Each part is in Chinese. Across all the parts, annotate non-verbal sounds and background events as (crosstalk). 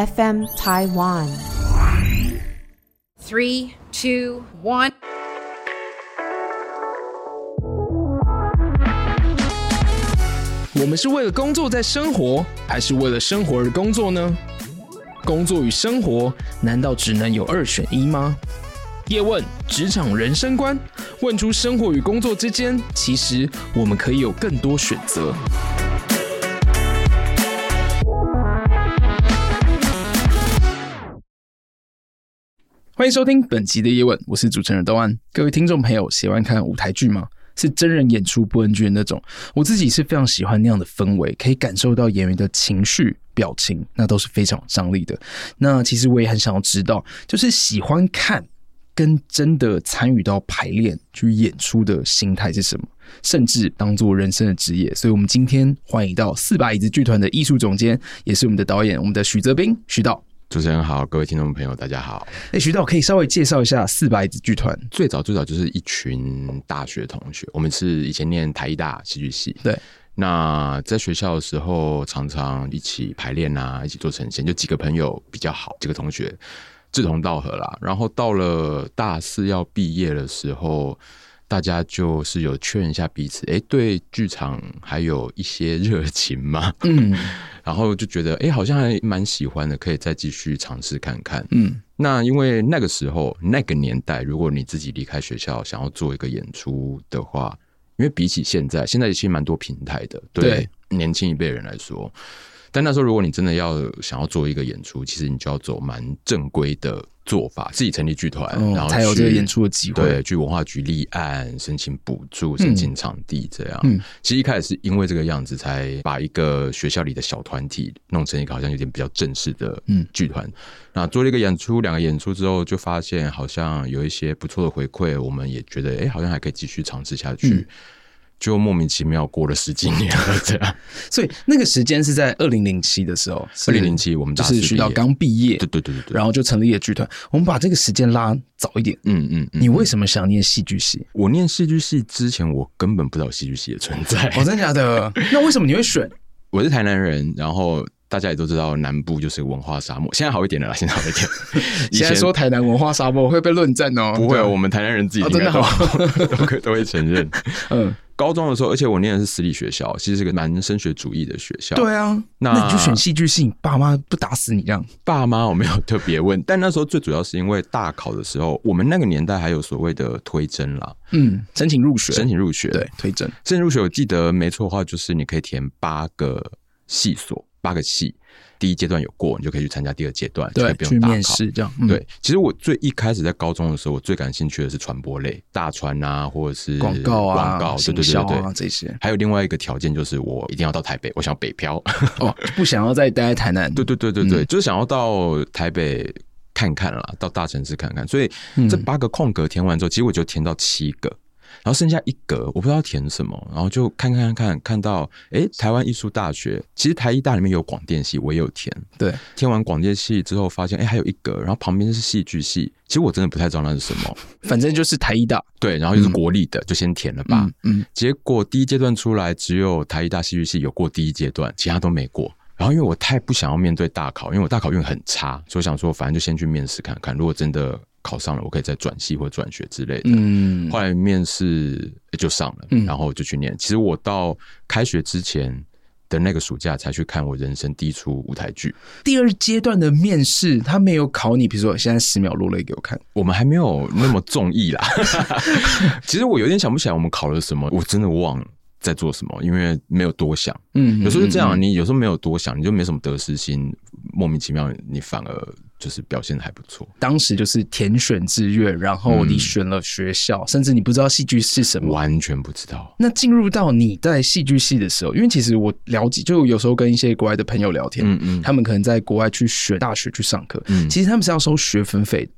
FM Taiwan。Three, two, one。我们是为了工作在生活，还是为了生活而工作呢？工作与生活难道只能有二选一吗？叶问职场人生观，问出生活与工作之间，其实我们可以有更多选择。欢迎收听本集的叶问，我是主持人东安。各位听众朋友，喜欢看舞台剧吗？是真人演出不 NG 的那种。我自己是非常喜欢那样的氛围，可以感受到演员的情绪、表情，那都是非常有张力的。那其实我也很想要知道，就是喜欢看跟真的参与到排练去演出的心态是什么，甚至当做人生的职业。所以，我们今天欢迎到四把椅子剧团的艺术总监，也是我们的导演，我们的许泽斌许导。主持人好，各位听众朋友，大家好。哎，徐导可以稍微介绍一下四百子剧团。最早最早就是一群大学同学，我们是以前念台艺大戏剧系。对，那在学校的时候，常常一起排练啊，一起做呈现，就几个朋友比较好，几个同学志同道合啦。然后到了大四要毕业的时候。大家就是有确认一下彼此，哎、欸，对剧场还有一些热情吗，嗯，(laughs) 然后就觉得，哎、欸，好像还蛮喜欢的，可以再继续尝试看看，嗯。那因为那个时候那个年代，如果你自己离开学校想要做一个演出的话，因为比起现在，现在其实蛮多平台的，对，对。年轻一辈人来说。但那时候，如果你真的要想要做一个演出，其实你就要走蛮正规的做法，自己成立剧团，嗯，然后才有这个演出的机会。对，去文化局立案，申请补助，申请场地，这样。嗯，其实一开始是因为这个样子，才把一个学校里的小团体弄成一个好像有点比较正式的嗯剧团。那做了一个演出，两个演出之后，就发现好像有一些不错的回馈，我们也觉得，哎，好像还可以继续尝试下去。嗯就莫名其妙过了十几年了，(laughs) 这样。所以那个时间是在二零零七的时候，二零零七我们就是徐导刚毕业，对对对对，然后就成立了剧团。我们把这个时间拉早一点，嗯嗯，你为什么想念戏剧系？我念戏剧系之前，我根本不知道戏剧系的存在。哦，真的假的？(laughs) 那为什么你会选？我是台南人，然后大家也都知道南部就是文化沙漠。现在好一点了啦，现在好一点。(laughs) 现在说台南文化沙漠会被论战哦？不会，我们台南人自己真的好，都可都会承认。(laughs) 嗯。高中的时候，而且我念的是私立学校，其实是个蛮升学主义的学校。对啊，那，那你就选戏剧系，爸妈不打死你这样？爸妈我没有特别问，但那时候最主要是因为大考的时候，我们那个年代还有所谓的推甄啦，嗯，申请入学，申请入学，对，推甄，申请入学，我记得没错的话，就是你可以填八个系所，八个系。第一阶段有过，你就可以去参加第二阶段，对，不用大考，去面试这样。嗯、对，其实我最一开始在高中的时候，我最感兴趣的是传播类，大传啊，或者是广告啊、广告，对对对对，啊、这些。还有另外一个条件就是，我一定要到台北，我想要北漂，哦，不想要再待在台南。(laughs) 对对对对对，嗯、就是想要到台北看看啦，到大城市看看。所以这八个空格填完之后，其实我就填到七个。然后剩下一格，我不知道填什么，然后就看看看看到，哎，台湾艺术大学，其实台艺大里面有广电系，我也有填。对，填完广电系之后，发现哎，还有一格，然后旁边是戏剧系，其实我真的不太知道那是什么，(laughs) 反正就是台艺大。对，然后又是国立的，嗯、就先填了吧。嗯，嗯结果第一阶段出来，只有台艺大戏剧系有过第一阶段，其他都没过。然后因为我太不想要面对大考，因为我大考运很差，所以我想说，反正就先去面试看看，如果真的。考上了，我可以再转系或转学之类的。嗯，后来面试就上了，然后就去念。其实我到开学之前的那个暑假才去看我人生第一出舞台剧。第二阶段的面试，他没有考你，比如说现在十秒落泪给我看，我们还没有那么综艺啦。(laughs) 其实我有点想不起来我们考了什么，我真的忘了在做什么，因为没有多想。嗯，有时候是这样，你有时候没有多想，你就没什么得失心，莫名其妙，你反而。就是表现的还不错。当时就是填选志愿，然后你选了学校，嗯、甚至你不知道戏剧是什么，完全不知道。那进入到你在戏剧系的时候，因为其实我了解，就有时候跟一些国外的朋友聊天，嗯嗯，他们可能在国外去选大学去上课，嗯，其实他们是要收学分费的。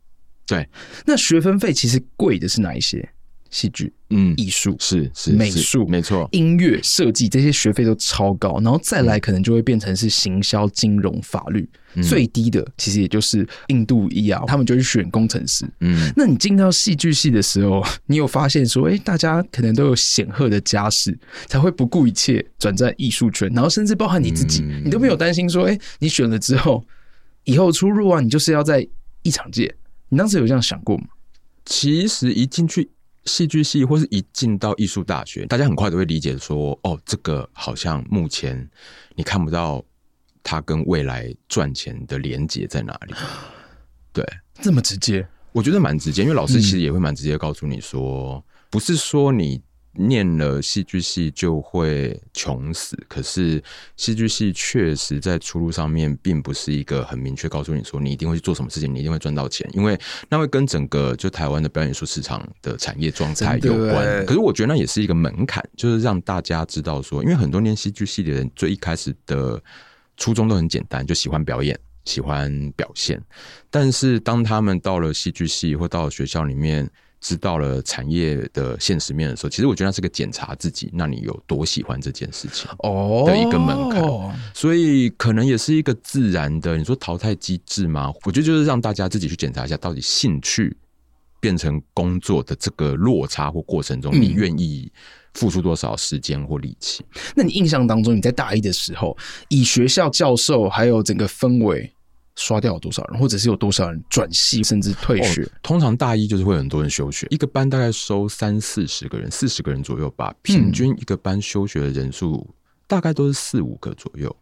对，那学分费其实贵的是哪一些？戏剧，嗯，艺术是是美术，没错，音乐设计这些学费都超高，然后再来可能就会变成是行销、金融、法律，嗯、最低的其实也就是印度裔啊，他们就去选工程师。嗯，那你进到戏剧系的时候，你有发现说，哎、欸，大家可能都有显赫的家世，才会不顾一切转战艺术圈，然后甚至包含你自己，嗯、你都没有担心说，哎、欸，你选了之后，以后出入啊，你就是要在艺场界，你当时有这样想过吗？其实一进去。戏剧系或是一进到艺术大学，大家很快都会理解说，哦，这个好像目前你看不到它跟未来赚钱的连结在哪里。(gasps) 对，这么直接，我觉得蛮直接，因为老师其实也会蛮直接告诉你说，不是说你。念了戏剧系就会穷死，可是戏剧系确实在出路上面并不是一个很明确告诉你说你一定会去做什么事情，你一定会赚到钱，因为那会跟整个就台湾的表演艺术市场的产业状态有关。可是我觉得那也是一个门槛，就是让大家知道说，因为很多念戏剧系的人最一开始的初衷都很简单，就喜欢表演，喜欢表现，但是当他们到了戏剧系或到了学校里面。知道了产业的现实面的时候，其实我觉得那是个检查自己，那你有多喜欢这件事情哦的一个门槛，oh. 所以可能也是一个自然的，你说淘汰机制吗？我觉得就是让大家自己去检查一下，到底兴趣变成工作的这个落差或过程中，你愿意付出多少时间或力气？嗯。那你印象当中，你在大一的时候，以学校教授还有整个氛围。刷掉了多少人，或者是有多少人转系甚至退学？哦，通常大一就是会很多人休学，一个班大概收三四十个人，四十个人左右吧。平均一个班休学的人数大概都是四五个左右。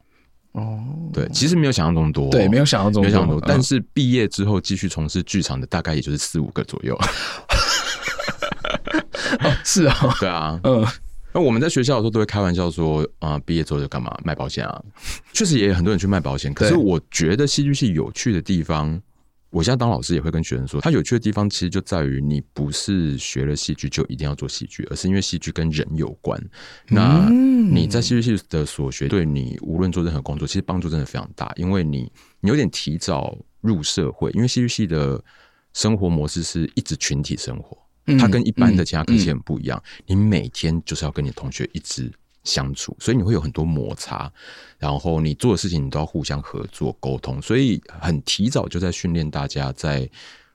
哦，对，其实没有想象中多，对，没有想象中多，没想多。但是毕业之后继续从事剧场的，大概也就是四五个左右。(laughs) 哦，是啊，对啊，嗯。那我们在学校的时候都会开玩笑说啊，毕业之后就干嘛卖保险啊？(laughs) 确实也有很多人去卖保险。可是我觉得戏剧系有趣的地方，我现在当老师也会跟学生说，它有趣的地方其实就在于你不是学了戏剧就一定要做戏剧，而是因为戏剧跟人有关。那你在戏剧系的所学，对你无论做任何工作，其实帮助真的非常大，因为你你有点提早入社会，因为戏剧系的生活模式是一直群体生活。它跟一般的其他科系很不一样，你每天就是要跟你同学一直相处，所以你会有很多摩擦，然后你做的事情你都要互相合作沟通，所以很提早就在训练大家在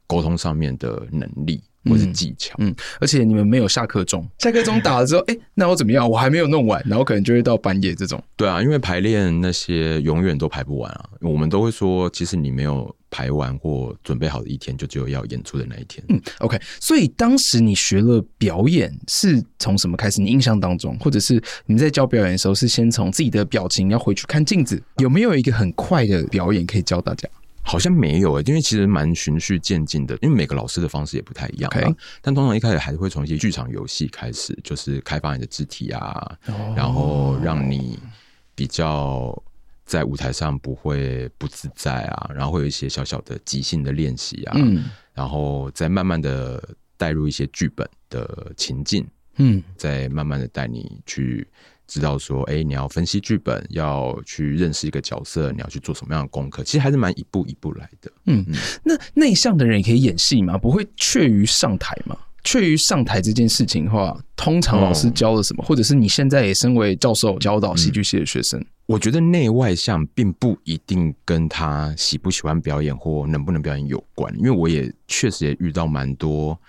沟通上面的能力。或是技巧，嗯，而且你们没有下课钟，(laughs) 下课钟打了之后，(laughs) 哎、欸，那我怎么样？我还没有弄完，然后可能就会到半夜这种。对啊，因为排练那些永远都排不完啊。我们都会说，其实你没有排完或准备好的一天，就只有要演出的那一天。嗯，OK。所以当时你学了表演是从什么开始？你印象当中，或者是你在教表演的时候，是先从自己的表情要回去看镜子，有没有一个很快的表演可以教大家？好像没有诶、欸，因为其实蛮循序渐进的，因为每个老师的方式也不太一样。但通常一开始还是会从一些剧场游戏开始，就是开发你的肢体啊，oh. 然后让你比较在舞台上不会不自在啊，然后会有一些小小的即兴的练习啊，嗯，然后再慢慢的带入一些剧本的情境，嗯，再慢慢的带你去。知道说，哎、欸，你要分析剧本，要去认识一个角色，你要去做什么样的功课？其实还是蛮一步一步来的。嗯，嗯，那内向的人也可以演戏吗？不会怯于上台吗？怯于上台这件事情的话，通常老师教了什么？哦、或者是你现在也身为教授教导戏剧系的学生？嗯、我觉得内外向并不一定跟他喜不喜欢表演或能不能表演有关，因为我也确实也遇到蛮多，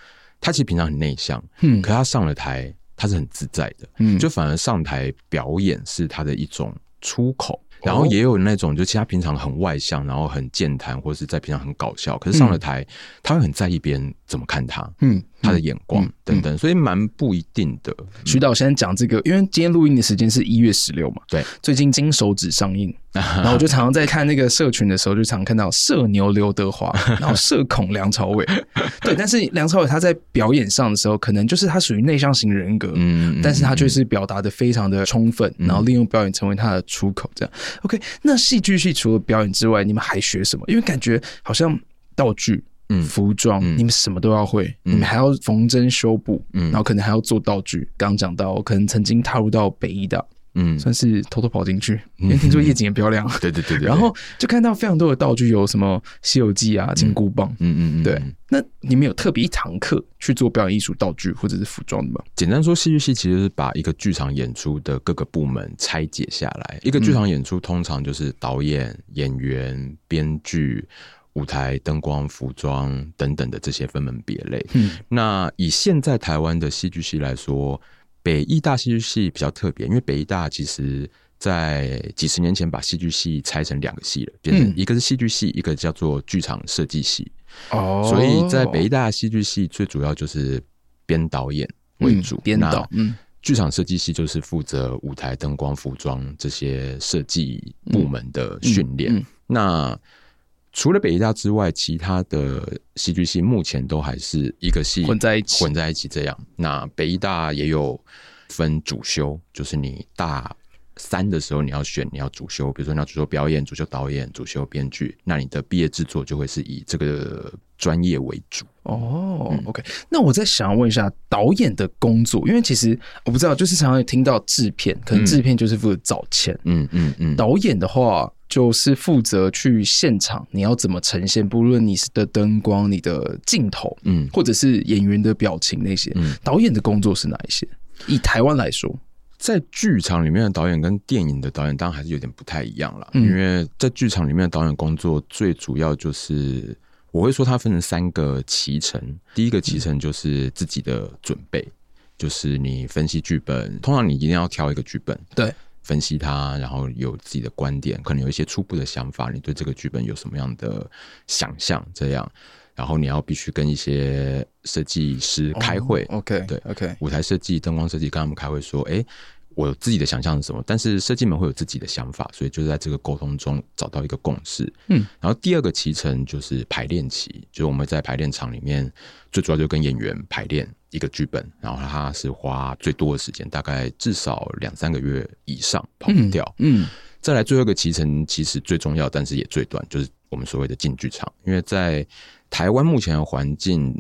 他其实平常很内向，嗯，可他上了台。他是很自在的，嗯，就反而上台表演是他的一种出口，然后也有那种就其他平常很外向，然后很健谈，或者是在平常很搞笑，可是上了台，他会很在意别人怎么看他，嗯，他的眼光等等，所以蛮不一定的。徐导现在讲这个，因为今天录音的时间是一月十六嘛，对，最近金手指上映，(laughs) 然后我就常常在看那个社群的时候，就常看到社牛刘德华，(laughs) 然后社恐梁朝伟，对，但是梁朝伟他在表演上的时候，可能就是他属于内向型人格，嗯，但是他却是表达的非常的充分，然后利用表演成为他的出口，这样。OK，那戏剧系除了表演之外，你们还学什么？因为感觉好像道具。嗯服装，嗯你们什么都要会，嗯你们还要缝针修补，嗯然后可能还要做道具。刚刚讲到，可能曾经踏入到北艺大，嗯，算是偷偷跑进去，因为听说夜景也漂亮。(laughs) 对对对对，然后就看到非常多的道具，有什么《西游记》啊、金箍棒，嗯嗯嗯，对。那你们有特别一堂课去做表演艺术道具或者是服装的吗？简单说，戏剧系其实是把一个剧场演出的各个部门拆解下来。一个剧场演出通常就是导演、演员、编剧。舞台、灯光、服装等等的这些分门别类。嗯，那以现在台湾的戏剧系来说，北艺大戏剧系比较特别，因为北艺大其实在几十年前把戏剧系拆成两个系了，变成一个是戏剧系，一个叫做剧场设计系。哦，所以在北艺大戏剧系最主要就是编导演为主，编导。嗯，剧场设计系就是负责舞台、灯光、服装这些设计部门的训练。那除了北艺大之外，其他的戏剧系目前都还是一个系混在一起，混在一起这样。那北艺大也有分主修，就是你大三的时候你要选你要主修，比如说你要主修表演、主修导演、主修编剧，那你的毕业制作就会是以这个专业为主。哦、嗯、，OK。那我再想要问一下导演的工作，因为其实我不知道，就是常常听到制片，可能制片就是负责找钱，嗯嗯嗯。导演的话就是负责去现场，你要怎么呈现，不论你是的灯光、你的镜头，嗯，或者是演员的表情那些，嗯，导演的工作是哪一些？以台湾来说，在剧场里面的导演跟电影的导演当然还是有点不太一样了，嗯、因为在剧场里面的导演工作最主要就是。我会说它分成三个期程，第一个期程就是自己的准备，就是你分析剧本，通常你一定要挑一个剧本，对，分析它，然后有自己的观点，可能有一些初步的想法，你对这个剧本有什么样的想象，这样，然后你要必须跟一些设计师开会，OK，对，OK，舞台设计、灯光设计，跟他们开会说，哎。我有自己的想象是什么，但是设计们会有自己的想法，所以就是在这个沟通中找到一个共识。嗯，然后第二个期程就是排练期，就是我们在排练场里面，最主要就跟演员排练一个剧本，然后他是花最多的时间，大概至少两三个月以上跑不掉。嗯，嗯，再来最后一个期程其实最重要，但是也最短，就是我们所谓的进剧场，因为在台湾目前的环境，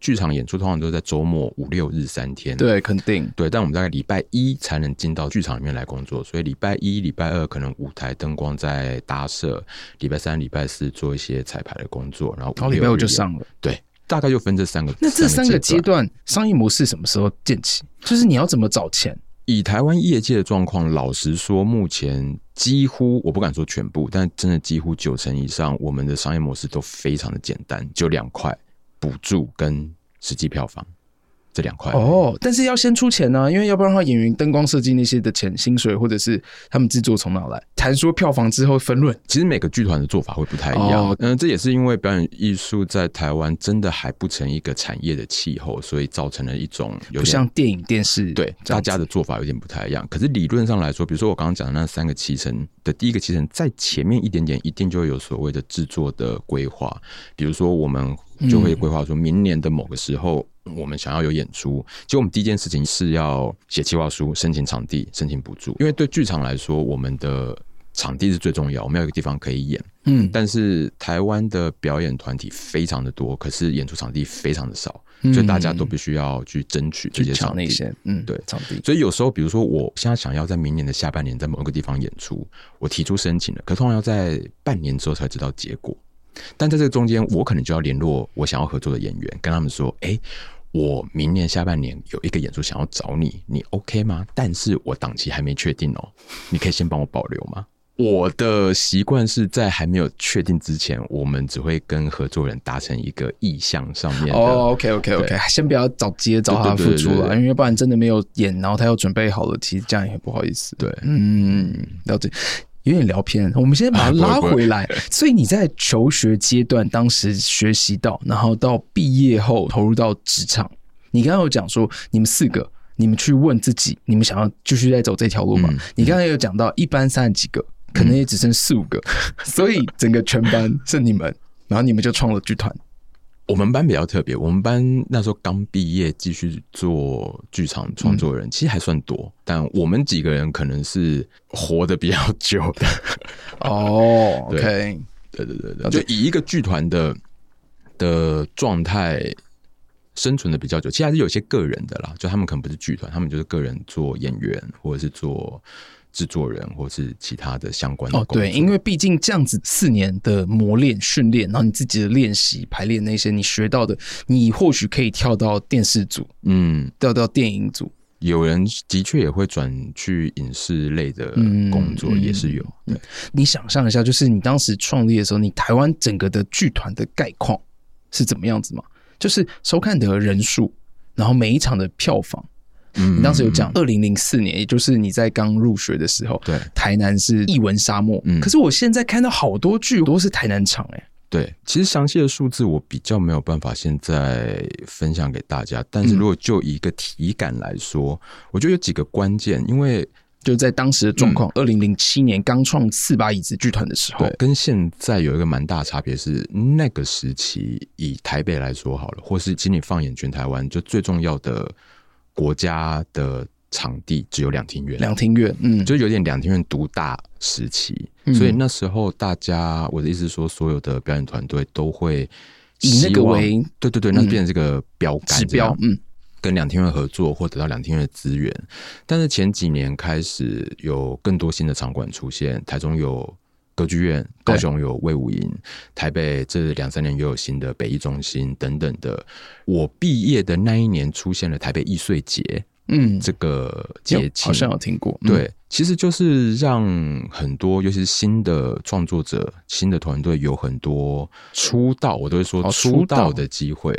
剧场演出通常都在周末五六日三天。对，肯定对。但我们大概礼拜一才能进到剧场里面来工作，所以礼拜一、礼拜二可能舞台灯光在搭设，礼拜三、礼拜四做一些彩排的工作，然后五礼拜五就上了。对，大概就分这三个。那这三个阶段商业模式什么时候建起？就是你要怎么找钱？以台湾业界的状况，老实说，目前几乎我不敢说全部，但真的几乎九成以上，我们的商业模式都非常的简单，就两块：补助跟实际票房。这两块哦，但是要先出钱呢、啊，因为要不然的话，演员、灯光设计那些的钱、薪水，或者是他们制作从哪来？谈说票房之后分润，其实每个剧团的做法会不太一样。嗯、哦，这也是因为表演艺术在台湾真的还不成一个产业的气候，所以造成了一种有不像电影、电视，对大家的做法有点不太一样。可是理论上来说，比如说我刚刚讲的那三个七成的第一个七成，在前面一点点，一定就会有所谓的制作的规划，比如说我们就会规划说明年的某个时候。我们想要有演出，其实我们第一件事情是要写计划书、申请场地、申请补助。因为对剧场来说，我们的场地是最重要，我们要有一个地方可以演。嗯，但是台湾的表演团体非常的多，可是演出场地非常的少，所以大家都必须要去争取这些场地。嗯，对，场地。所以有时候，比如说我现在想要在明年的下半年在某一个地方演出，我提出申请了，可通常要在半年之后才知道结果。但在这个中间，我可能就要联络我想要合作的演员，跟他们说：“哎。”我明年下半年有一个演出想要找你，你 OK 吗？但是我档期还没确定哦，你可以先帮我保留吗？(laughs) 我的习惯是在还没有确定之前，我们只会跟合作人达成一个意向上面的。哦，OK OK OK，先不要找接找他付出了，因为不然真的没有演，然后他又准备好了，其实这样也很不好意思。对，嗯，了解。有点聊偏，我们先把它拉回来。(laughs) 所以你在求学阶段，当时学习到，然后到毕业后投入到职场。你刚刚有讲说，你们四个，你们去问自己，你们想要继续再走这条路吗？嗯、你刚才有讲到，一班三十几个，可能也只剩四五个，嗯、所以整个全班是你们，然后你们就创了剧团。我们班比较特别，我们班那时候刚毕业，继续做剧场创作人，嗯、其实还算多。但我们几个人可能是活得比较久的。哦，(laughs) OK，对对对对，就以一个剧团的的状态生存的比较久。其实还是有些个人的啦，就他们可能不是剧团，他们就是个人做演员或者是做。制作人或是其他的相关的哦，对，因为毕竟这样子四年的磨练训练，然后你自己的练习排练那些你学到的，你或许可以跳到电视组，嗯，调到电影组。有人的确也会转去影视类的工作，也是有。对，你想象一下，就是你当时创立的时候，你台湾整个的剧团的概况是怎么样子吗？就是收看的人数，然后每一场的票房。你当时有讲，二零零四年，也就是你在刚入学的时候，对，台南是译文沙漠。嗯，可是我现在看到好多剧都是台南场，哎，对，其实详细的数字我比较没有办法现在分享给大家，但是如果就一个体感来说，我觉得有几个关键，因为就在当时的状况，二零零七年刚创四把椅子剧团的时候，跟现在有一个蛮大差别是，那个时期以台北来说好了，或是请你放眼全台湾，就最重要的。国家的场地只有两厅院，两厅院，嗯，就有点两厅院独大时期，嗯、所以那时候大家，我的意思是说，所有的表演团队都会以那个为，对对对，那变成这个标杆指标，嗯，跟两厅院合作或得到两厅院的资源。但是前几年开始有更多新的场馆出现，台中有。歌剧院，高雄有魏武营，台北这两三年又有新的北艺中心等等的。我毕业的那一年出现了台北艺穗节，嗯，这个节庆好像有听过。对，嗯、其实就是让很多，尤其是新的创作者、新的团队有很多出道，我都会说出道的机会，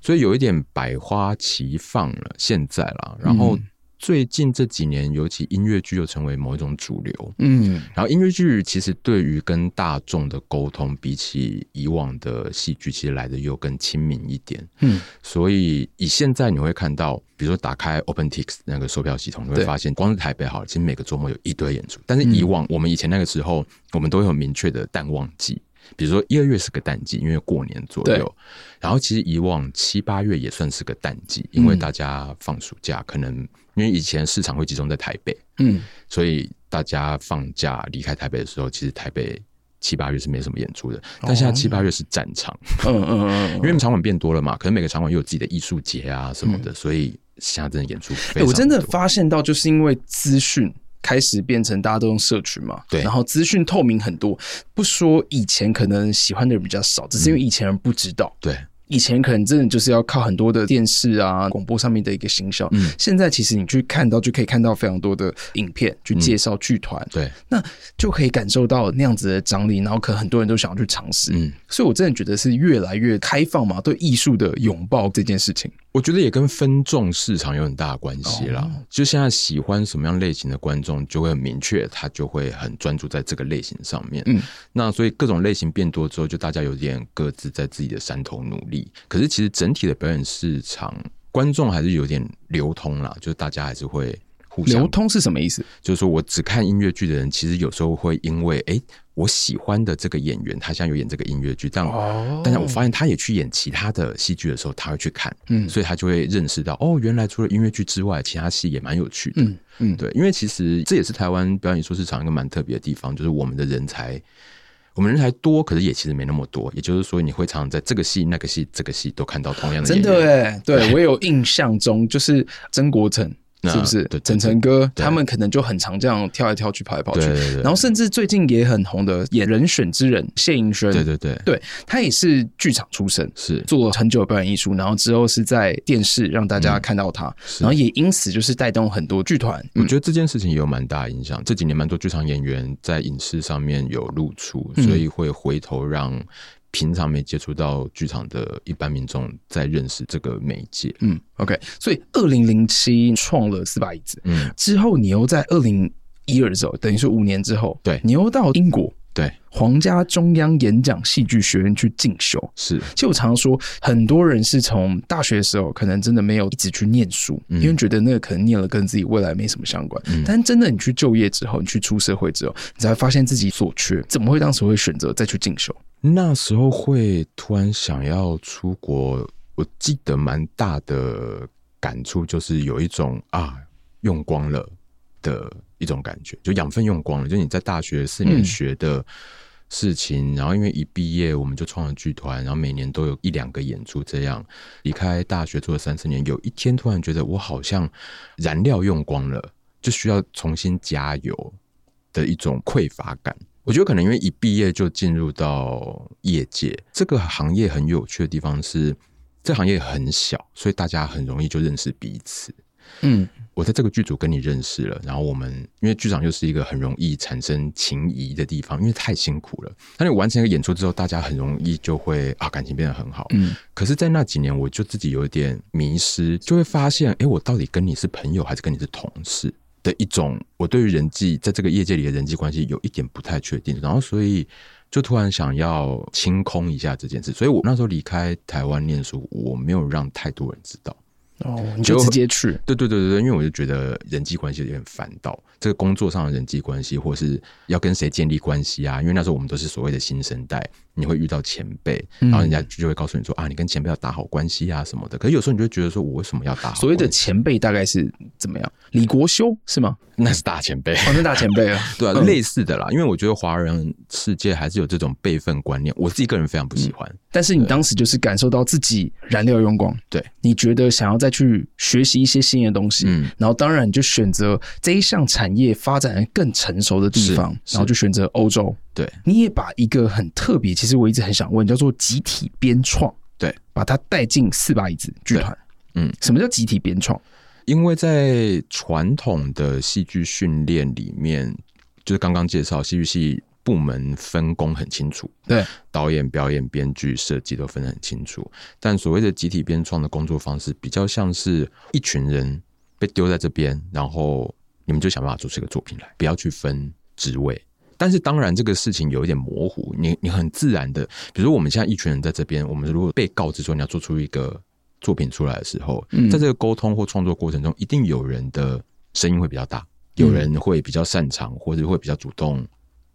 所以有一点百花齐放了。现在啦，然后。嗯最近这几年，尤其音乐剧又成为某一种主流。嗯，然后音乐剧其实对于跟大众的沟通，比起以往的戏剧，其实来的又更亲民一点。嗯，所以以现在你会看到，比如说打开 OpenTix 那个售票系统，你会发现，光是台北好了，其实每个周末有一堆演出。但是以往我们以前那个时候，我们都有明确的淡旺季。比如说一二月是个淡季，因为过年左右。对然后其实以往七八月也算是个淡季，因为大家放暑假，嗯、可能因为以前市场会集中在台北，嗯，所以大家放假离开台北的时候，其实台北七八月是没什么演出的。但现在七八月是战场，嗯嗯嗯，(laughs) 因为场馆变多了嘛，可能每个场馆又有自己的艺术节啊什么的，嗯、所以现在真的演出非常多。我真的发现到，就是因为资讯。开始变成大家都用社群嘛，对，然后资讯透明很多，不说以前可能喜欢的人比较少，只是因为以前人不知道，对。以前可能真的就是要靠很多的电视啊、广播上面的一个行销。嗯，现在其实你去看到就可以看到非常多的影片去介绍剧团，对，那就可以感受到那样子的张力，然后可能很多人都想要去尝试。嗯，所以我真的觉得是越来越开放嘛，对艺术的拥抱这件事情，我觉得也跟分众市场有很大的关系啦。就现在喜欢什么样类型的观众就会很明确，他就会很专注在这个类型上面。嗯，那所以各种类型变多之后，就大家有点各自在自己的山头努力。可是，其实整体的表演市场，观众还是有点流通啦，就是大家还是会互相流通是什么意思？就是说我只看音乐剧的人，其实有时候会因为哎、欸，我喜欢的这个演员，他现在有演这个音乐剧，但但是我发现他也去演其他的戏剧的时候，他会去看，嗯，所以他就会认识到哦，原来除了音乐剧之外，其他戏也蛮有趣的，嗯嗯，对，因为其实这也是台湾表演艺术市场一个蛮特别的地方，就是我们的人才。我们人才多，可是也其实没那么多。也就是说，你会常常在这个戏、那个戏、这个戏都看到同样的演员。真的哎，对，我有印象中就是曾国城。是不是？陈晨哥他们可能就很常这样跳来跳去、跑来跑去。然后甚至最近也很红的演《人选之人》谢盈萱，对对对，对他也是剧场出身，是做了很久的表演艺术，然后之后是在电视让大家看到他，然后也因此就是带动很多剧团。我觉得这件事情也有蛮大影响。这几年蛮多剧场演员在影视上面有露出，所以会回头让。平常没接触到剧场的一般民众在认识这个媒介，嗯，OK，所以二零零七创了四把椅子，嗯，之后你又在二零一二的时候，等于是五年之后，对你又到英国。对，皇家中央演讲戏剧学院去进修。是，其实我常常说，很多人是从大学的时候，可能真的没有一直去念书，嗯、因为觉得那个可能念了跟自己未来没什么相关。嗯、但真的你去就业之后，你去出社会之后，你才发现自己所缺。怎么会当时会选择再去进修？那时候会突然想要出国，我记得蛮大的感触，就是有一种啊，用光了的。一种感觉，就养分用光了。就你在大学四年学的事情，然后因为一毕业我们就创了剧团，然后每年都有一两个演出。这样离开大学做了三四年，有一天突然觉得我好像燃料用光了，就需要重新加油的一种匮乏感。我觉得可能因为一毕业就进入到业界，这个行业很有趣的地方是，这行业很小，所以大家很容易就认识彼此。嗯。我在这个剧组跟你认识了，然后我们因为剧场又是一个很容易产生情谊的地方，因为太辛苦了。当你完成一个演出之后，大家很容易就会啊感情变得很好。嗯，可是，在那几年，我就自己有一点迷失，就会发现，哎，我到底跟你是朋友还是跟你是同事的一种？我对于人际在这个业界里的人际关系有一点不太确定，然后所以就突然想要清空一下这件事。所以我那时候离开台湾念书，我没有让太多人知道。哦，你就直接去？(laughs) 对对对对对，因为我就觉得人际关系有点烦躁，这个工作上的人际关系，或是要跟谁建立关系啊？因为那时候我们都是所谓的新生代，你会遇到前辈，然后人家就会告诉你说、嗯、啊，你跟前辈要打好关系啊什么的。可是有时候你就会觉得说，我为什么要打好？所谓的前辈大概是怎么样？李国修是吗？那是大前辈，哦，那大前辈啊，(laughs) 对啊，类似的啦。因为我觉得华人世界还是有这种辈分观念，我自己个人非常不喜欢。嗯、但是你当时就是感受到自己燃料用光，对，你觉得想要再去学习一些新的东西，嗯，然后当然你就选择这一项产业发展更成熟的地方，然后就选择欧洲。对，你也把一个很特别，其实我一直很想问，叫做集体编创，对，把它带进四把椅子剧团。嗯，什么叫集体编创？因为在传统的戏剧训练里面，就是刚刚介绍戏剧系部门分工很清楚，对，导演、表演、编剧、设计都分得很清楚。但所谓的集体编创的工作方式，比较像是一群人被丢在这边，然后你们就想办法做出一个作品来，不要去分职位。但是当然，这个事情有一点模糊，你你很自然的，比如说我们现在一群人在这边，我们如果被告知说你要做出一个。作品出来的时候，在这个沟通或创作过程中，一定有人的声音会比较大，有人会比较擅长，或者会比较主动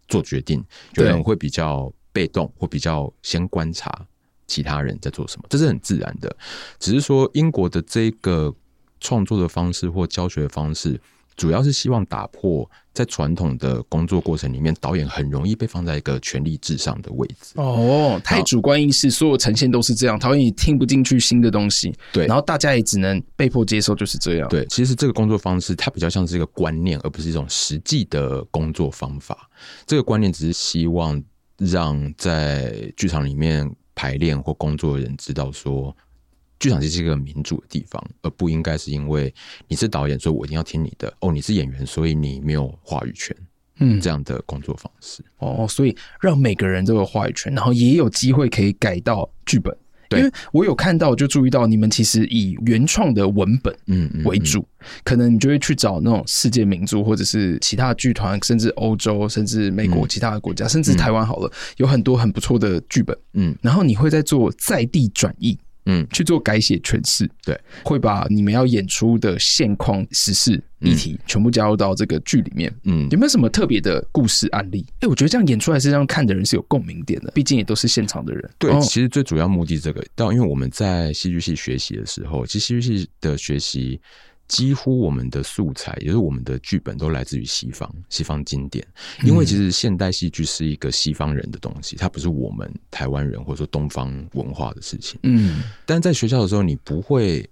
做决定，有人会比较被动，或比较先观察其他人在做什么，这是很自然的。只是说，英国的这个创作的方式或教学的方式。主要是希望打破在传统的工作过程里面，导演很容易被放在一个权力至上的位置。哦，太主观意识，所有呈现都是这样，导演也听不进去新的东西。对，然后大家也只能被迫接受，就是这样。对，其实这个工作方式它比较像是一个观念，而不是一种实际的工作方法。这个观念只是希望让在剧场里面排练或工作的人知道说。剧场其实是一个民主的地方，而不应该是因为你是导演，所以我一定要听你的。哦，你是演员，所以你没有话语权。嗯，这样的工作方式。哦，所以让每个人都有话语权，然后也有机会可以改到剧本。对，因为我有看到，就注意到你们其实以原创的文本嗯为主，嗯嗯嗯，可能你就会去找那种世界名著，或者是其他剧团，甚至欧洲，甚至美国其他的国家，嗯、甚至台湾好了，有很多很不错的剧本。嗯，然后你会在做在地转译。嗯，去做改写诠释，对，会把你们要演出的现况、时事、议题全部加入到这个剧里面。嗯，有没有什么特别的故事案例？哎、欸，我觉得这样演出来是让看的人是有共鸣点的，毕竟也都是现场的人。对，其实最主要目的这个，到因为我们在戏剧系学习的时候，其实戏剧系的学习。几乎我们的素材，也就是我们的剧本，都来自于西方，西方经典。因为其实现代戏剧是一个西方人的东西，它不是我们台湾人或者说东方文化的事情。嗯，但在学校的时候，你不会。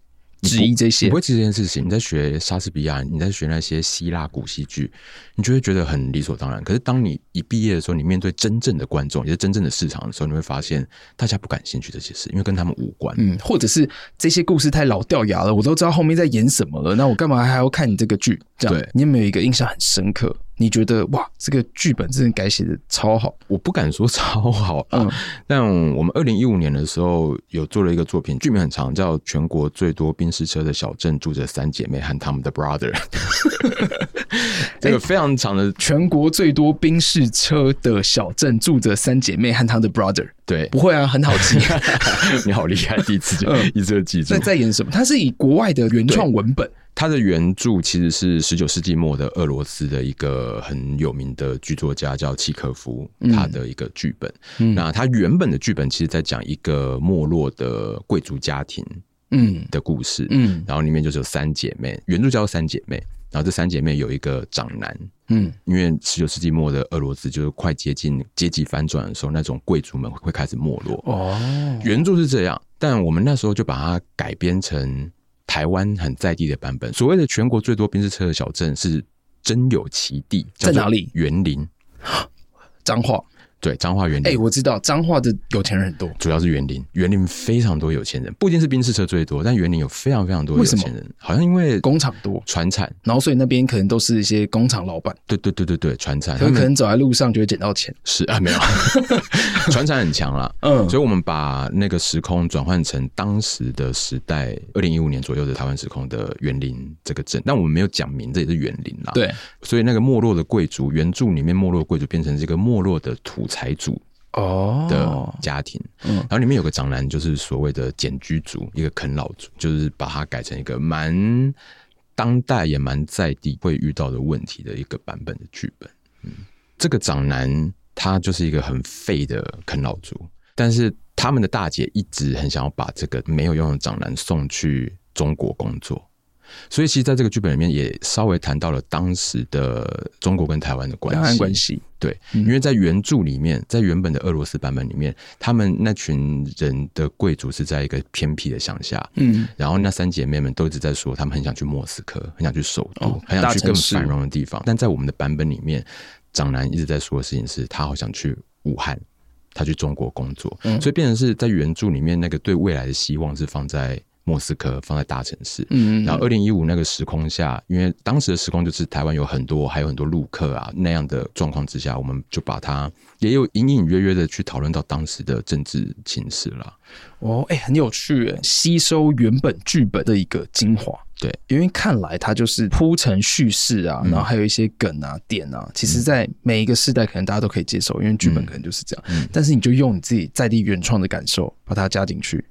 质疑这些，你不会质疑这件事情。你在学莎士比亚，你在学那些希腊古戏剧，你就会觉得很理所当然。可是当你一毕业的时候，你面对真正的观众，也是真正的市场的时候，你会发现大家不感兴趣这些事，因为跟他们无关。嗯，或者是这些故事太老掉牙了，我都知道后面在演什么了，那我干嘛还要看你这个剧？这样，对，你有没有一个印象很深刻？你觉得哇，这个剧本真的改写的超好？我不敢说 (laughs) 超好啊，嗯，但我们二零一五年的时候有做了一个作品，剧名很长，叫《全国最多宾士车的小镇住着三姐妹和他们的 brother》，(laughs) (laughs) 这个非常长的，全国最多宾士车的小镇住着三姐妹和他们的 brother。对，不会啊，很好记，你好厉害，第一次就一次就记住。那在演什么？它是以国外的原创文本。它的原著其实是十九世纪末的俄罗斯的一个很有名的剧作家叫契诃夫，他的一个剧本。嗯、那他原本的剧本其实在讲一个没落的贵族家庭，嗯的故事，嗯，然后里面就是有三姐妹，原著叫做三姐妹，然后这三姐妹有一个长男，嗯，因为十九世纪末的俄罗斯就是快接近阶级反转的时候，那种贵族们会开始没落。哦，原著是这样，但我们那时候就把它改编成。台湾很在地的版本，所谓的全国最多宾士车的小镇是真有其地，在哪里？园林，(gasps) 彰化。对，彰化园林，哎、欸，我知道彰化的有钱人很多，主要是园林，园林非常多有钱人，不一定是宾士车最多，但园林有非常非常多有钱人，好像因为工厂多，船产，然后所以那边可能都是一些工厂老板，对对对对对，船产，可能可能走在路上就会捡到钱，是啊，没有，(laughs) 船产很强啦。嗯，所以我们把那个时空转换成当时的时代，二零一五年左右的台湾时空的园林这个镇，但我们没有讲明这也是园林啦，对，所以那个没落的贵族，原著里面没落的贵族变成这个没落的土财主。哦的家庭，嗯，然后里面有个长男，就是所谓的简居族，一个啃老族，就是把它改成一个蛮当代也蛮在地会遇到的问题的一个版本的剧本。嗯，这个长男他就是一个很废的啃老族，但是他们的大姐一直很想要把这个没有用的长男送去中国工作。所以，其实在这个剧本里面也稍微谈到了当时的中国跟台湾的关系。关系对，因为在原著里面，在原本的俄罗斯版本里面，他们那群人的贵族是在一个偏僻的乡下。嗯，然后那三姐妹们都一直在说，他们很想去莫斯科，很想去首都，很想去更繁荣的地方。但在我们的版本里面，长男一直在说的事情是他好想去武汉，他去中国工作。所以变成是在原著里面，那个对未来的希望是放在。莫斯科放在大城市，嗯，然后二零一五那个时空下，因为当时的时空就是台湾有很多，还有很多陆客啊那样的状况之下，我们就把它也有隐隐约约的去讨论到当时的政治情势了。哦，哎、欸，很有趣，吸收原本剧本的一个精华。对，因为看来它就是铺陈叙事啊，然后还有一些梗啊、点啊，其实，在每一个时代可能大家都可以接受，因为剧本可能就是这样。嗯，但是你就用你自己在地原创的感受把它加进去。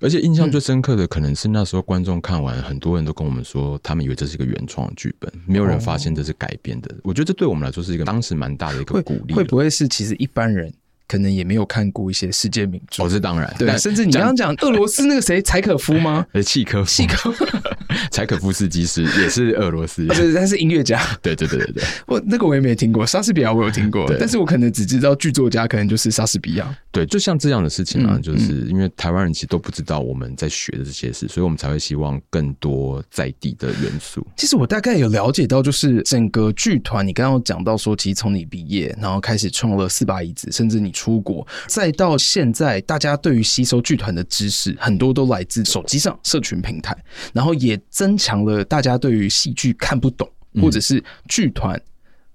而且印象最深刻的，可能是那时候观众看完，很多人都跟我们说，他们以为这是一个原创剧本，没有人发现这是改编的。我觉得这对我们来说是一个当时蛮大的一个鼓励。会不会是其实一般人？可能也没有看过一些世界名著，哦，这当然，对，甚至你刚刚讲俄罗斯那个谁，柴可夫吗？呃，契科夫，契科夫，(laughs) 柴可夫斯基是也是俄罗斯，(laughs) 对，他是音乐家，对对对对。对，(laughs) 我那个我也没听过，莎士比亚我有听过，但是我可能只知道剧作家可能就是莎士比亚，对，就像这样的事情啊，就是因为台湾人其实都不知道我们在学的这些事，所以我们才会希望更多在地的元素。其实我大概有了解到，就是整个剧团，你刚刚有讲到说，其实从你毕业，然后开始创了四把椅子，甚至你出国。再到现在，大家对于吸收剧团的知识，很多都来自手机上社群平台，然后也增强了大家对于戏剧看不懂，或者是剧团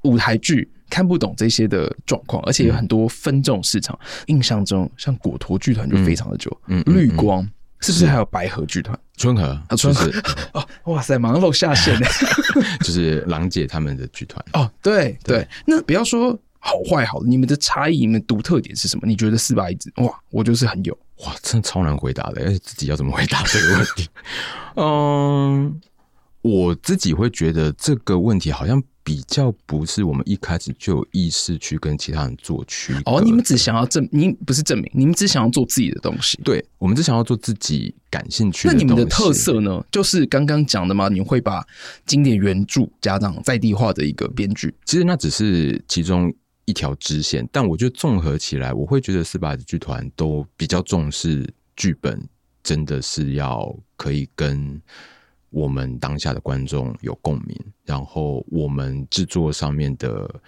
舞台剧看不懂这些的状况，而且有很多分众市场。印象中，像果陀剧团就非常的久，嗯，绿光是不是还有白河剧团？春和啊，春和 (laughs) 哦，哇塞，马上露下线。了，(laughs) 就是郎姐他们的剧团。哦，对。对，那不要说。好坏好，你们的差异，你们独特点是什么？你觉得四把椅子哇，我就是很有哇，真的超难回答的，而且自己要怎么回答这个问题？(laughs) 嗯，我自己会觉得这个问题好像比较不是我们一开始就有意识去跟其他人做区别。哦，你们只想要证，你不是证明，你们只想要做自己的东西。对，我们只想要做自己感兴趣的。那你们的特色呢？就是刚刚讲的嘛，你会把经典原著加上在地化的一个编剧。其实那只是其中。一条支线，但我觉得综合起来，我会觉得四把椅子剧团都比较重视剧本，真的是要可以跟我们当下的观众有共鸣，然后我们制作上面的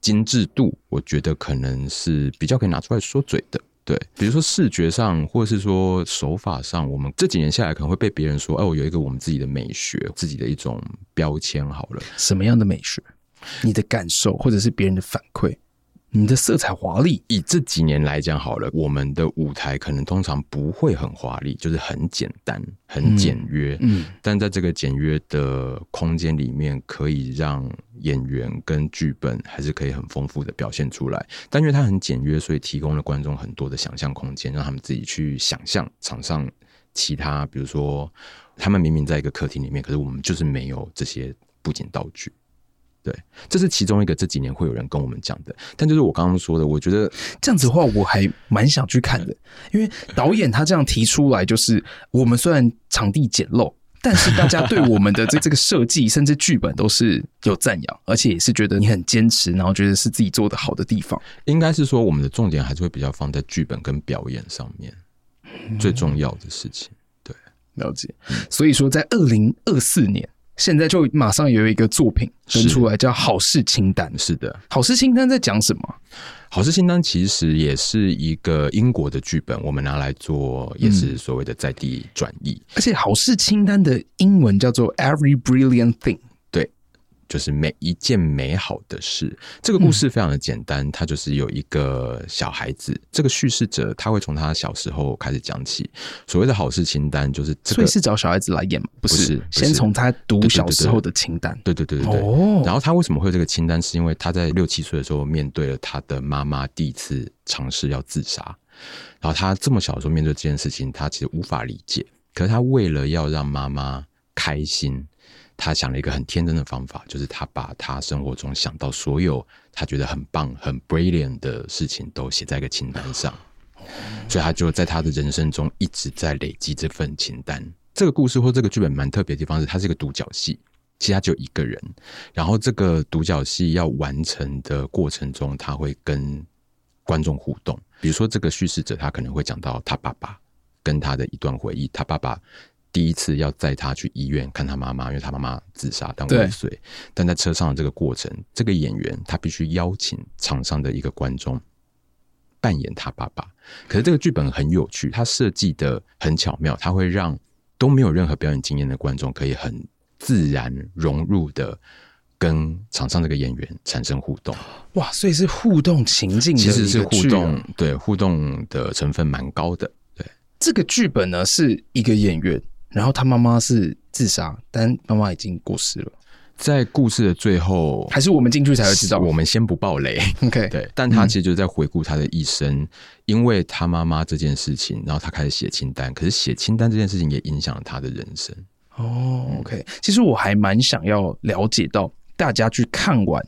精致度，我觉得可能是比较可以拿出来说嘴的。对，比如说视觉上，或者是说手法上，我们这几年下来可能会被别人说，哎，我有一个我们自己的美学，自己的一种标签。好了，什么样的美学？你的感受，或者是别人的反馈？你的色彩华丽，以这几年来讲好了，我们的舞台可能通常不会很华丽，就是很简单、很简约。嗯，嗯，但在这个简约的空间里面，可以让演员跟剧本还是可以很丰富的表现出来。但因为它很简约，所以提供了观众很多的想象空间，让他们自己去想象场上其他，比如说他们明明在一个客厅里面，可是我们就是没有这些布景道具。对，这是其中一个这几年会有人跟我们讲的，但就是我刚刚说的，我觉得这样子的话，我还蛮想去看的，因为导演他这样提出来，就是我们虽然场地简陋，但是大家对我们的这 (laughs) 这个设计甚至剧本都是有赞扬，而且也是觉得你很坚持，然后觉得是自己做的好的地方。应该是说，我们的重点还是会比较放在剧本跟表演上面，最重要的事情。对，了解。所以说，在二零二四年。现在就马上有一个作品登出来，叫《好事清单》。是的，《好事清单》在讲什么？《好事清单》其实也是一个英国的剧本，我们拿来做也是所谓的在地转译。嗯，而且《好事清单》的英文叫做 “Every Brilliant Thing”。就是每一件美好的事。这个故事非常的简单，它就是有一个小孩子，这个叙事者他会从他小时候开始讲起。所谓的好事清单，就是所以是找小孩子来演吗？不是，先从他读小时候的清单。对对对对对。哦。然后他为什么会有这个清单？是因为他在六七岁的时候面对了他的妈妈第一次尝试要自杀，然后他这么小的时候面对这件事情，他其实无法理解。可是他为了要让妈妈开心。他想了一个很天真的方法，就是他把他生活中想到所有他觉得很棒、很 brilliant 的事情都写在一个清单上，所以他就在他的人生中一直在累积这份清单。这个故事或这个剧本蛮特别的地方是，它是一个独角戏，其他只有一个人，然后这个独角戏要完成的过程中，他会跟观众互动。比如说，这个叙事者他可能会讲到他爸爸跟他的一段回忆，他爸爸。第一次要载他去医院看他妈妈，因为他妈妈自杀但未遂。但在车上的这个过程，这个演员他必须邀请场上的一个观众扮演他爸爸。可是这个剧本很有趣，他设计的很巧妙，他会让都没有任何表演经验的观众可以很自然融入的跟场上这个演员产生互动。哇，所以是互动情境的，其实是互动，对，互动的成分蛮高的。对，这个剧本呢是一个演员。然后他妈妈是自杀，但妈妈已经过世了。在故事的最后，还是我们进去才会知道。我们先不爆雷，(laughs) OK？对，但他其实就是在回顾他的一生，嗯、因为他妈妈这件事情，然后他开始写清单。可是写清单这件事情也影响了他的人生。哦，OK。其实我还蛮想要了解到大家去看完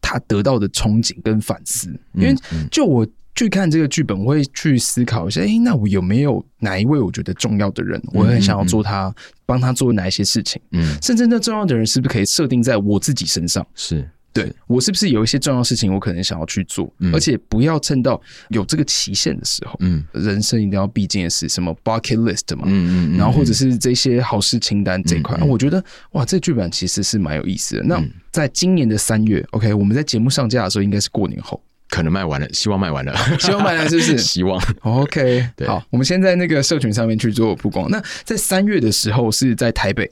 他得到的憧憬跟反思，因为就我。去看这个剧本，我会去思考一下，哎、欸，那我有没有哪一位我觉得重要的人，我很想要做他，帮、嗯嗯、他做哪一些事情？嗯，甚至那重要的人是不是可以设定在我自己身上？是，对我是不是有一些重要事情，我可能想要去做，嗯、而且不要趁到有这个期限的时候，嗯，人生一定要必经的是什么 bucket list 嘛，嗯嗯，然后或者是这些好事清单这一块，我觉得哇，这剧本其实是蛮有意思的。那在今年的三月，OK，我们在节目上架的时候，应该是过年后。可能卖完了，希望卖完了，希望卖完了，是不是？(laughs) 希望。OK，对好，我们先在那个社群上面去做曝光。那在三月的时候是在台北，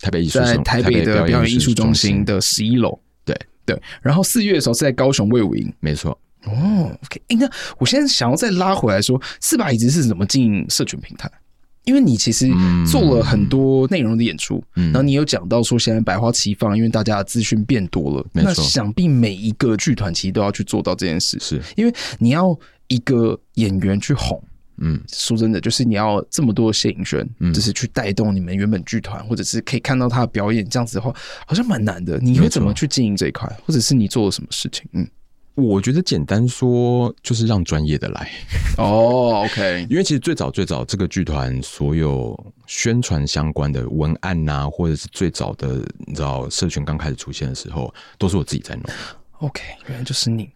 台北艺术在台北的表演艺术中心的十一楼。对对，然后四月的时候是在高雄魏武营，没错。哦，OK，那我现在想要再拉回来说，四把椅子是怎么经营社群平台？因为你其实做了很多内容的演出，嗯、然后你有讲到说现在百花齐放，因为大家的资讯变多了，那想必每一个剧团其实都要去做到这件事，是。因为你要一个演员去红，嗯，说真的，就是你要这么多谢盈萱，嗯，就是去带动你们原本剧团，或者是可以看到他的表演，这样子的话，好像蛮难的。你会怎么去经营这一块，或者是你做了什么事情？嗯。我觉得简单说就是让专业的来 (laughs) 哦，OK。(laughs) 因为其实最早最早这个剧团所有宣传相关的文案呐、啊，或者是最早的你知道社群刚开始出现的时候，都是我自己在弄。OK，原来就是你。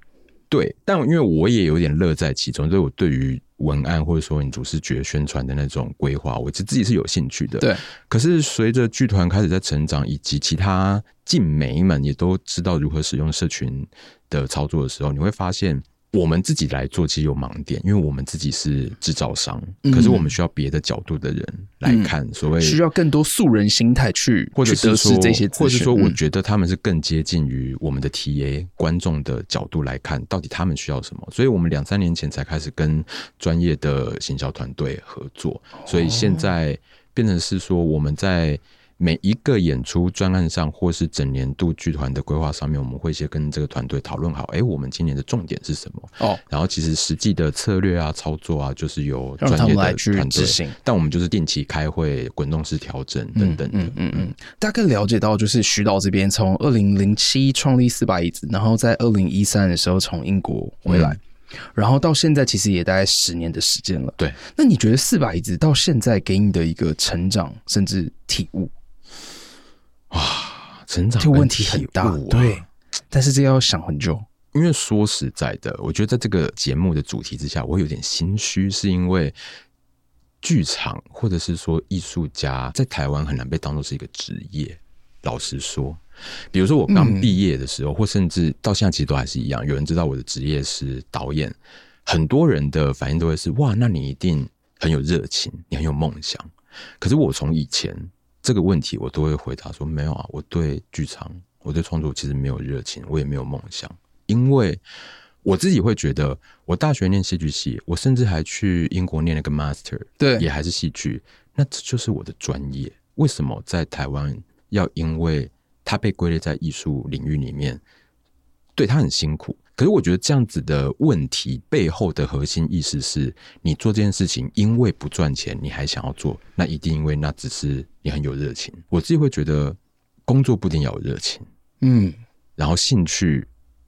对，但因为我也有点乐在其中，所以我对于文案或者说你主视觉宣传的那种规划，我其实自己是有兴趣的。对。可是随着剧团开始在成长，以及其他进媒们也都知道如何使用社群的操作的时候，你会发现我们自己来做，其实有盲点，因为我们自己是制造商，嗯、可是我们需要别的角度的人来看，嗯、所谓需要更多素人心态去，或者是说这些，或者是说，我觉得他们是更接近于我们的 TA、嗯、观众的角度来看，到底他们需要什么。所以我们两三年前才开始跟专业的行销团队合作，所以现在变成是说我们在。每一个演出专案上，或是整年度剧团的规划上面，我们会先跟这个团队讨论好，哎，我们今年的重点是什么？哦，然后其实实际的策略啊、操作啊，就是由专业的团队执行。但我们就是定期开会、滚动式调整等等的。嗯嗯嗯。大概了解到，就是徐导这边从二零零七创立四把椅子，然后在二零一三的时候从英国回来，嗯、然后到现在其实也大概十年的时间了。对。那你觉得四把椅子到现在给你的一个成长，甚至体悟？哇，成长这个问题很大，对，但是这要想很久。因为说实在的，我觉得在这个节目的主题之下，我有点心虚，是因为剧场或者是说艺术家在台湾很难被当做是一个职业。老实说，比如说我刚毕业的时候，嗯、或甚至到现在，其实都还是一样。有人知道我的职业是导演，很多人的反应都会是：哇，那你一定很有热情，你很有梦想。可是我从以前。这个问题我都会回答说没有啊，我对剧场、我对创作其实没有热情，我也没有梦想，因为我自己会觉得，我大学念戏剧系，我甚至还去英国念了个 master，对，也还是戏剧，那这就是我的专业。为什么在台湾要因为它被归类在艺术领域里面，对它很辛苦？可是我觉得这样子的问题背后的核心意思是，你做这件事情因为不赚钱，你还想要做，那一定因为那只是你很有热情。我自己会觉得，工作不一定要有热情，嗯，然后兴趣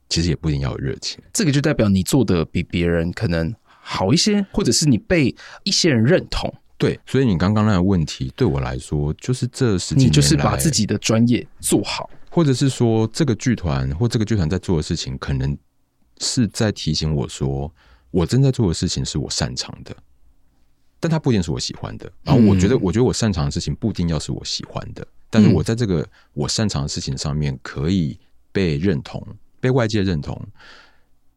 其实也不一定要有热情。这个就代表你做的比别人可能好一些，或者是你被一些人认同。对，所以你刚刚那个问题对我来说，就是这十几年来，你就是把自己的专业做好，或者是说这个剧团或这个剧团在做的事情可能。是在提醒我说，我正在做的事情是我擅长的，但它不一定是我喜欢的。然后我觉得，我觉得我擅长的事情不一定要是我喜欢的，但是我在这个我擅长的事情上面可以被认同，被外界认同，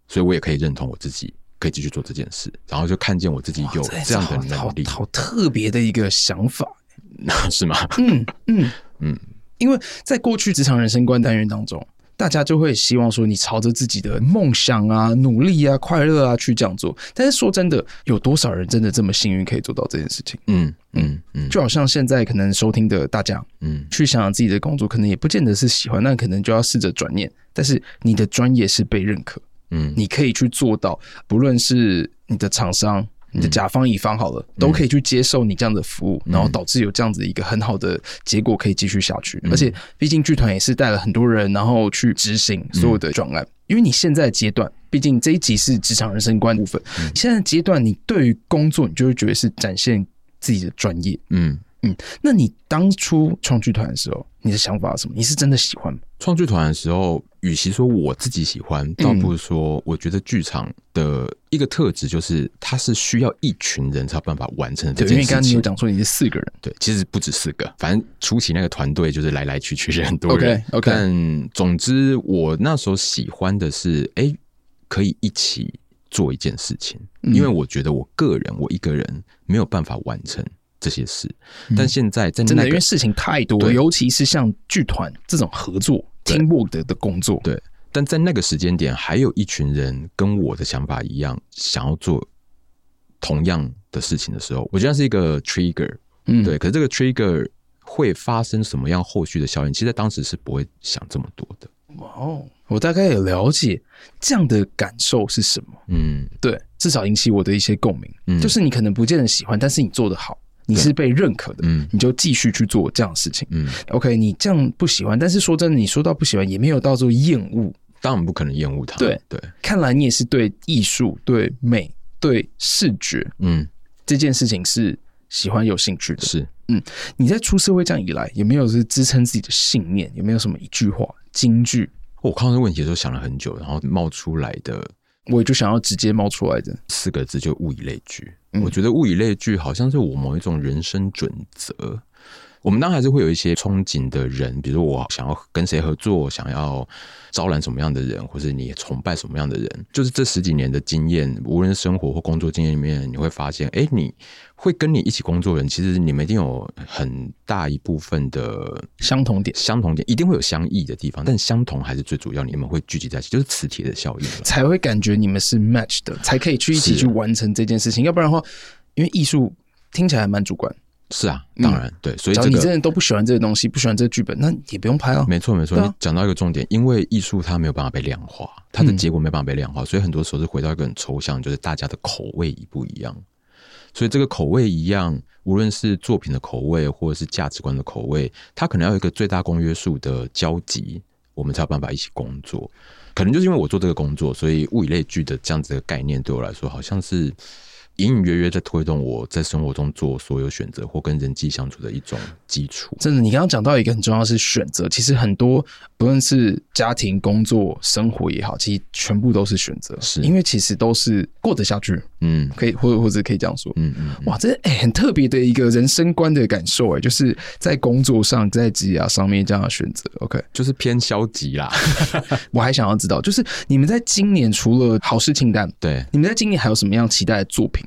所以我也可以认同我自己，可以继续做这件事。然后就看见我自己有这样的能力，好，好特别的一个想法，(laughs) 是吗？嗯嗯嗯，因为在过去职场人生观单元当中。大家就会希望说，你朝着自己的梦想啊、努力啊、快乐啊去这样做。但是说真的，有多少人真的这么幸运可以做到这件事情？嗯嗯嗯，就好像现在可能收听的大家，嗯，去想想自己的工作，可能也不见得是喜欢，那可能就要试着转念。但是你的专业是被认可，嗯，你可以去做到，不论是你的厂商。你的甲方乙方好了，嗯、都可以去接受你这样的服务，嗯、然后导致有这样子一个很好的结果可以继续下去。嗯、而且，毕竟剧团也是带了很多人，然后去执行所有的专案。嗯、因为你现在阶段，毕竟这一集是职场人生观部分。嗯、现在阶段，你对于工作，你就会觉得是展现自己的专业。嗯嗯。那你当初创剧团的时候，你的想法是什么？你是真的喜欢吗？创剧团的时候，与其说我自己喜欢，倒不如说我觉得剧场的一个特质就是，它是需要一群人才有办法完成的这件事情。对，因为刚刚你有讲说你是四个人，对，其实不止四个，反正初期那个团队就是来来去去是 (laughs) 很多人。OK OK，但总之我那时候喜欢的是，哎、欸，可以一起做一件事情，因为我觉得我个人我一个人没有办法完成。这些事，但现在在、那个、真的因为事情太多，对尤其是像剧团这种合作、对 teamwork 的的工作，对。但在那个时间点，还有一群人跟我的想法一样，想要做同样的事情的时候，我觉得是一个 trigger，嗯，对。可是这个 trigger 会发生什么样后续的效应？其实，在当时是不会想这么多的。哇哦，我大概也了解这样的感受是什么。嗯，对，至少引起我的一些共鸣。嗯，就是你可能不见得喜欢，但是你做得好。你是被认可的，嗯，你就继续去做这样的事情，嗯，OK，你这样不喜欢，但是说真的，你说到不喜欢，也没有到做厌恶，当然不可能厌恶它，对。对，看来你也是对艺术、对美、对视觉，嗯，这件事情是喜欢、有兴趣的，是，嗯，你在出社会这样以来，有没有是支撑自己的信念？有没有什么一句话、金句？我看到这个问题的时候想了很久，然后冒出来的。我也就想要直接冒出来的。四个字，就物以类聚。嗯、我觉得物以类聚好像是我某一种人生准则，我们当然还是会有一些憧憬的人，比如我想要跟谁合作，想要招揽什么样的人，或是你崇拜什么样的人。就是这十几年的经验，无论生活或工作经验里面，你会发现，哎，你会跟你一起工作的人，其实你们一定有很大一部分的相同点，相同点一定会有相异的地方，但相同还是最主要，你们会聚集在一起，就是磁铁的效应，才会感觉你们是 match 的，才可以去一起去完成这件事情。要不然的话，因为艺术听起来还蛮主观。是啊，当然、嗯、对，所以、这个、你真的都不喜欢这个东西，不喜欢这个剧本，那也不用拍了。没错，没错，啊、你讲到一个重点，因为艺术它没有办法被量化，它的结果没办法被量化，嗯、所以很多时候是回到一个很抽象，就是大家的口味一不一样。所以这个口味一样，无论是作品的口味，或者是价值观的口味，它可能要有一个最大公约数的交集，我们才有办法一起工作。可能就是因为我做这个工作，所以物以类聚的这样子的概念对我来说，好像是。隐隐约约在推动我在生活中做所有选择或跟人际相处的一种基础。真的，你刚刚讲到一个很重要的是选择。其实很多不论是家庭、工作、生活也好，其实全部都是选择。是因为其实都是过得下去。嗯，可以，或者或者可以这样说。嗯嗯。哇，这哎、欸、很特别的一个人生观的感受哎，就是在工作上、在职业上面这样的选择。OK，就是偏消极啦。(laughs) 我还想要知道，就是你们在今年除了好事清单，对，你们在今年还有什么样期待的作品？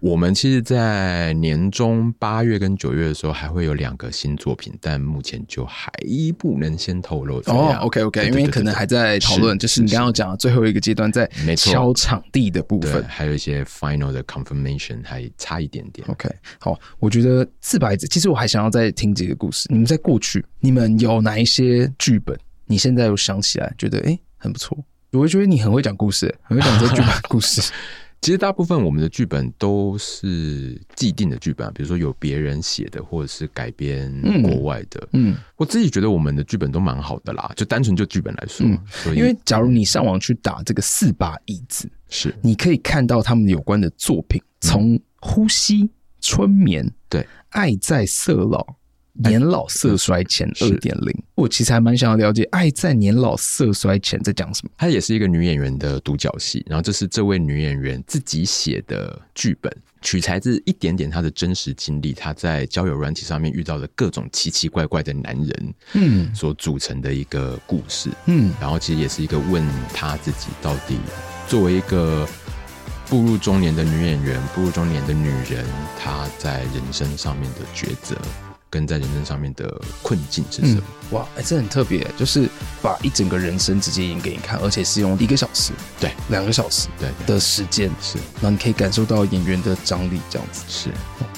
我们其实，在年中八月跟九月的时候，还会有两个新作品，但目前就还不能先透露。哦，OK OK，因为可能还在讨论，就是你刚刚讲的最后一个阶段，在敲场地的部分，还有一些 final 的 confirmation 还差一点点。OK，好，我觉得四把椅子，其实我还想要再听几个故事。你们在过去，你们有哪一些剧本？你现在又想起来，觉得哎很不错？我会觉得你很会讲故事，很会讲这剧本故事。(laughs) 其实大部分我们的剧本都是既定的剧本，比如说有别人写的，或者是改编国外的。嗯，我自己觉得我们的剧本都蛮好的啦，就单纯就剧本来说。嗯，因为假如你上网去打这个四把椅子，是你可以看到他们有关的作品，从呼吸、春眠，对，爱在色老。年老色衰前二点零，我其实还蛮想要了解《爱在年老色衰前》在讲什么。它也是一个女演员的独角戏，然后这是这位女演员自己写的剧本，取材自一点点她的真实经历，她在交友软体上面遇到的各种奇奇怪怪的男人，嗯，所组成的一个故事，嗯，然后其实也是一个问她自己到底作为一个步入中年的女演员，步入中年的女人，她在人生上面的抉择。跟在人生上面的困境是什么？嗯、哇，哎、欸，这很特别，就是把一整个人生直接演给你看，而且是用一个小时，对，两个小时，对的时间，是，然后你可以感受到演员的张力，这样子是。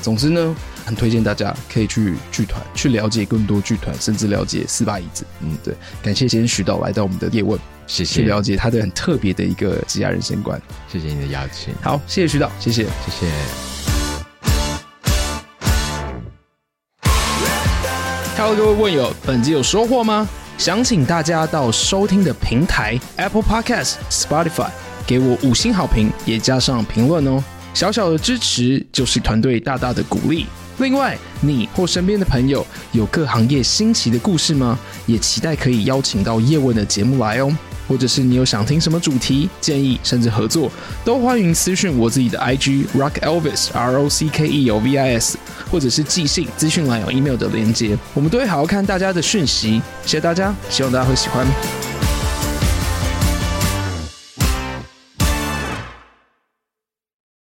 总之呢，很推荐大家可以去剧团去了解更多剧团，甚至了解四把椅子。嗯，对，感谢今天徐导来到我们的叶问，谢谢，去了解他的很特别的一个职业人生观。谢谢你的邀请，好，谢谢徐导，谢谢，谢谢。Hello，各位问友，本集有收获吗？想请大家到收听的平台 Apple Podcast、Spotify 给我五星好评，也加上评论哦。小小的支持就是团队大大的鼓励。另外，你或身边的朋友有各行业新奇的故事吗？也期待可以邀请到叶问的节目来哦。或者是你有想听什么主题建议，甚至合作，都欢迎私信我自己的 IG Rock Elvis R O C K E O V I S，或者是寄信资讯栏有 email 的连接，我们都会好好看大家的讯息。谢谢大家，希望大家会喜欢。